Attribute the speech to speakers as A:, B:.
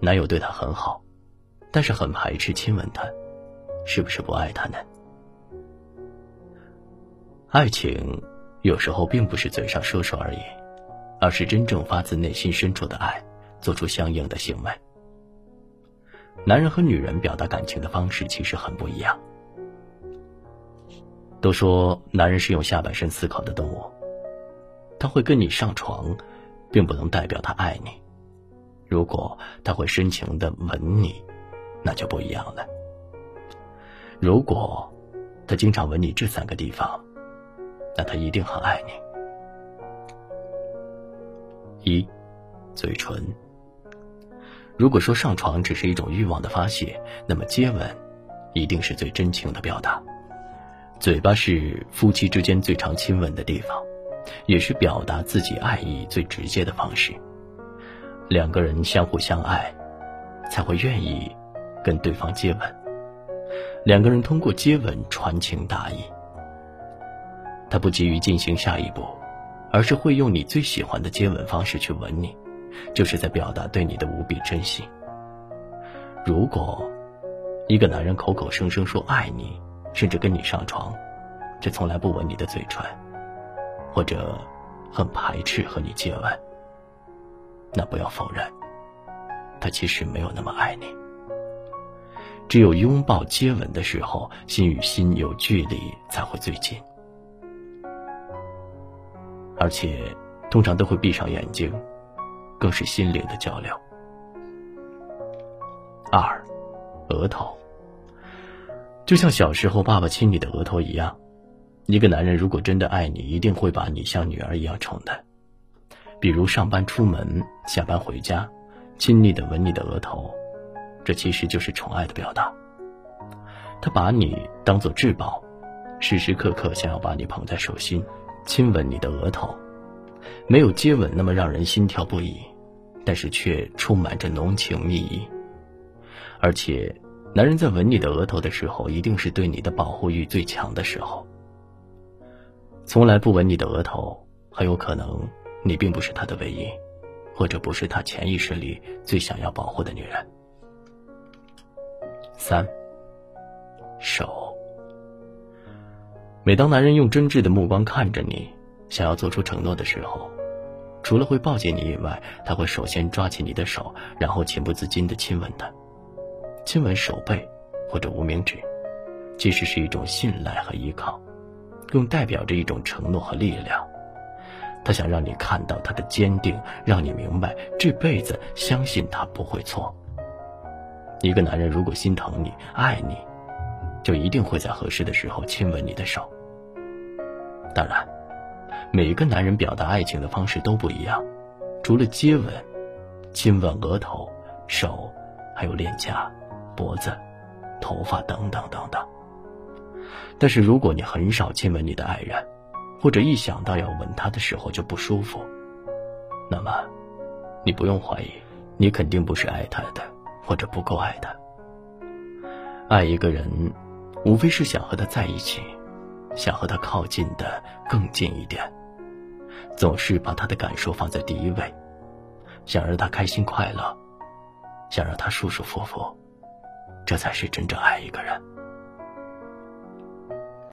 A: 男友对她很好，但是很排斥亲吻她，是不是不爱她呢？爱情有时候并不是嘴上说说而已，而是真正发自内心深处的爱，做出相应的行为。男人和女人表达感情的方式其实很不一样。都说男人是用下半身思考的动物，他会跟你上床，并不能代表他爱你。如果他会深情的吻你，那就不一样了。如果他经常吻你这三个地方，那他一定很爱你。一，嘴唇。如果说上床只是一种欲望的发泄，那么接吻，一定是最真情的表达。嘴巴是夫妻之间最常亲吻的地方，也是表达自己爱意最直接的方式。两个人相互相爱，才会愿意跟对方接吻。两个人通过接吻传情达意。他不急于进行下一步，而是会用你最喜欢的接吻方式去吻你，就是在表达对你的无比珍惜。如果一个男人口口声声说爱你，甚至跟你上床，却从来不吻你的嘴唇，或者很排斥和你接吻。那不要否认，他其实没有那么爱你。只有拥抱、接吻的时候，心与心有距离才会最近，而且通常都会闭上眼睛，更是心灵的交流。二，额头，就像小时候爸爸亲你的额头一样，一个男人如果真的爱你，一定会把你像女儿一样宠的。比如上班出门、下班回家，亲昵的吻你的额头，这其实就是宠爱的表达。他把你当做至宝，时时刻刻想要把你捧在手心，亲吻你的额头。没有接吻那么让人心跳不已，但是却充满着浓情蜜意。而且，男人在吻你的额头的时候，一定是对你的保护欲最强的时候。从来不吻你的额头，很有可能。你并不是他的唯一，或者不是他潜意识里最想要保护的女人。三，手。每当男人用真挚的目光看着你，想要做出承诺的时候，除了会抱紧你以外，他会首先抓起你的手，然后情不自禁的亲吻他，亲吻手背或者无名指，其实是一种信赖和依靠，更代表着一种承诺和力量。他想让你看到他的坚定，让你明白这辈子相信他不会错。一个男人如果心疼你、爱你，就一定会在合适的时候亲吻你的手。当然，每个男人表达爱情的方式都不一样，除了接吻、亲吻额头、手，还有脸颊、脖子、头发等等等等。但是如果你很少亲吻你的爱人，或者一想到要吻他的时候就不舒服，那么，你不用怀疑，你肯定不是爱他的，或者不够爱他。爱一个人，无非是想和他在一起，想和他靠近的更近一点，总是把他的感受放在第一位，想让他开心快乐，想让他舒舒服服，这才是真正爱一个人。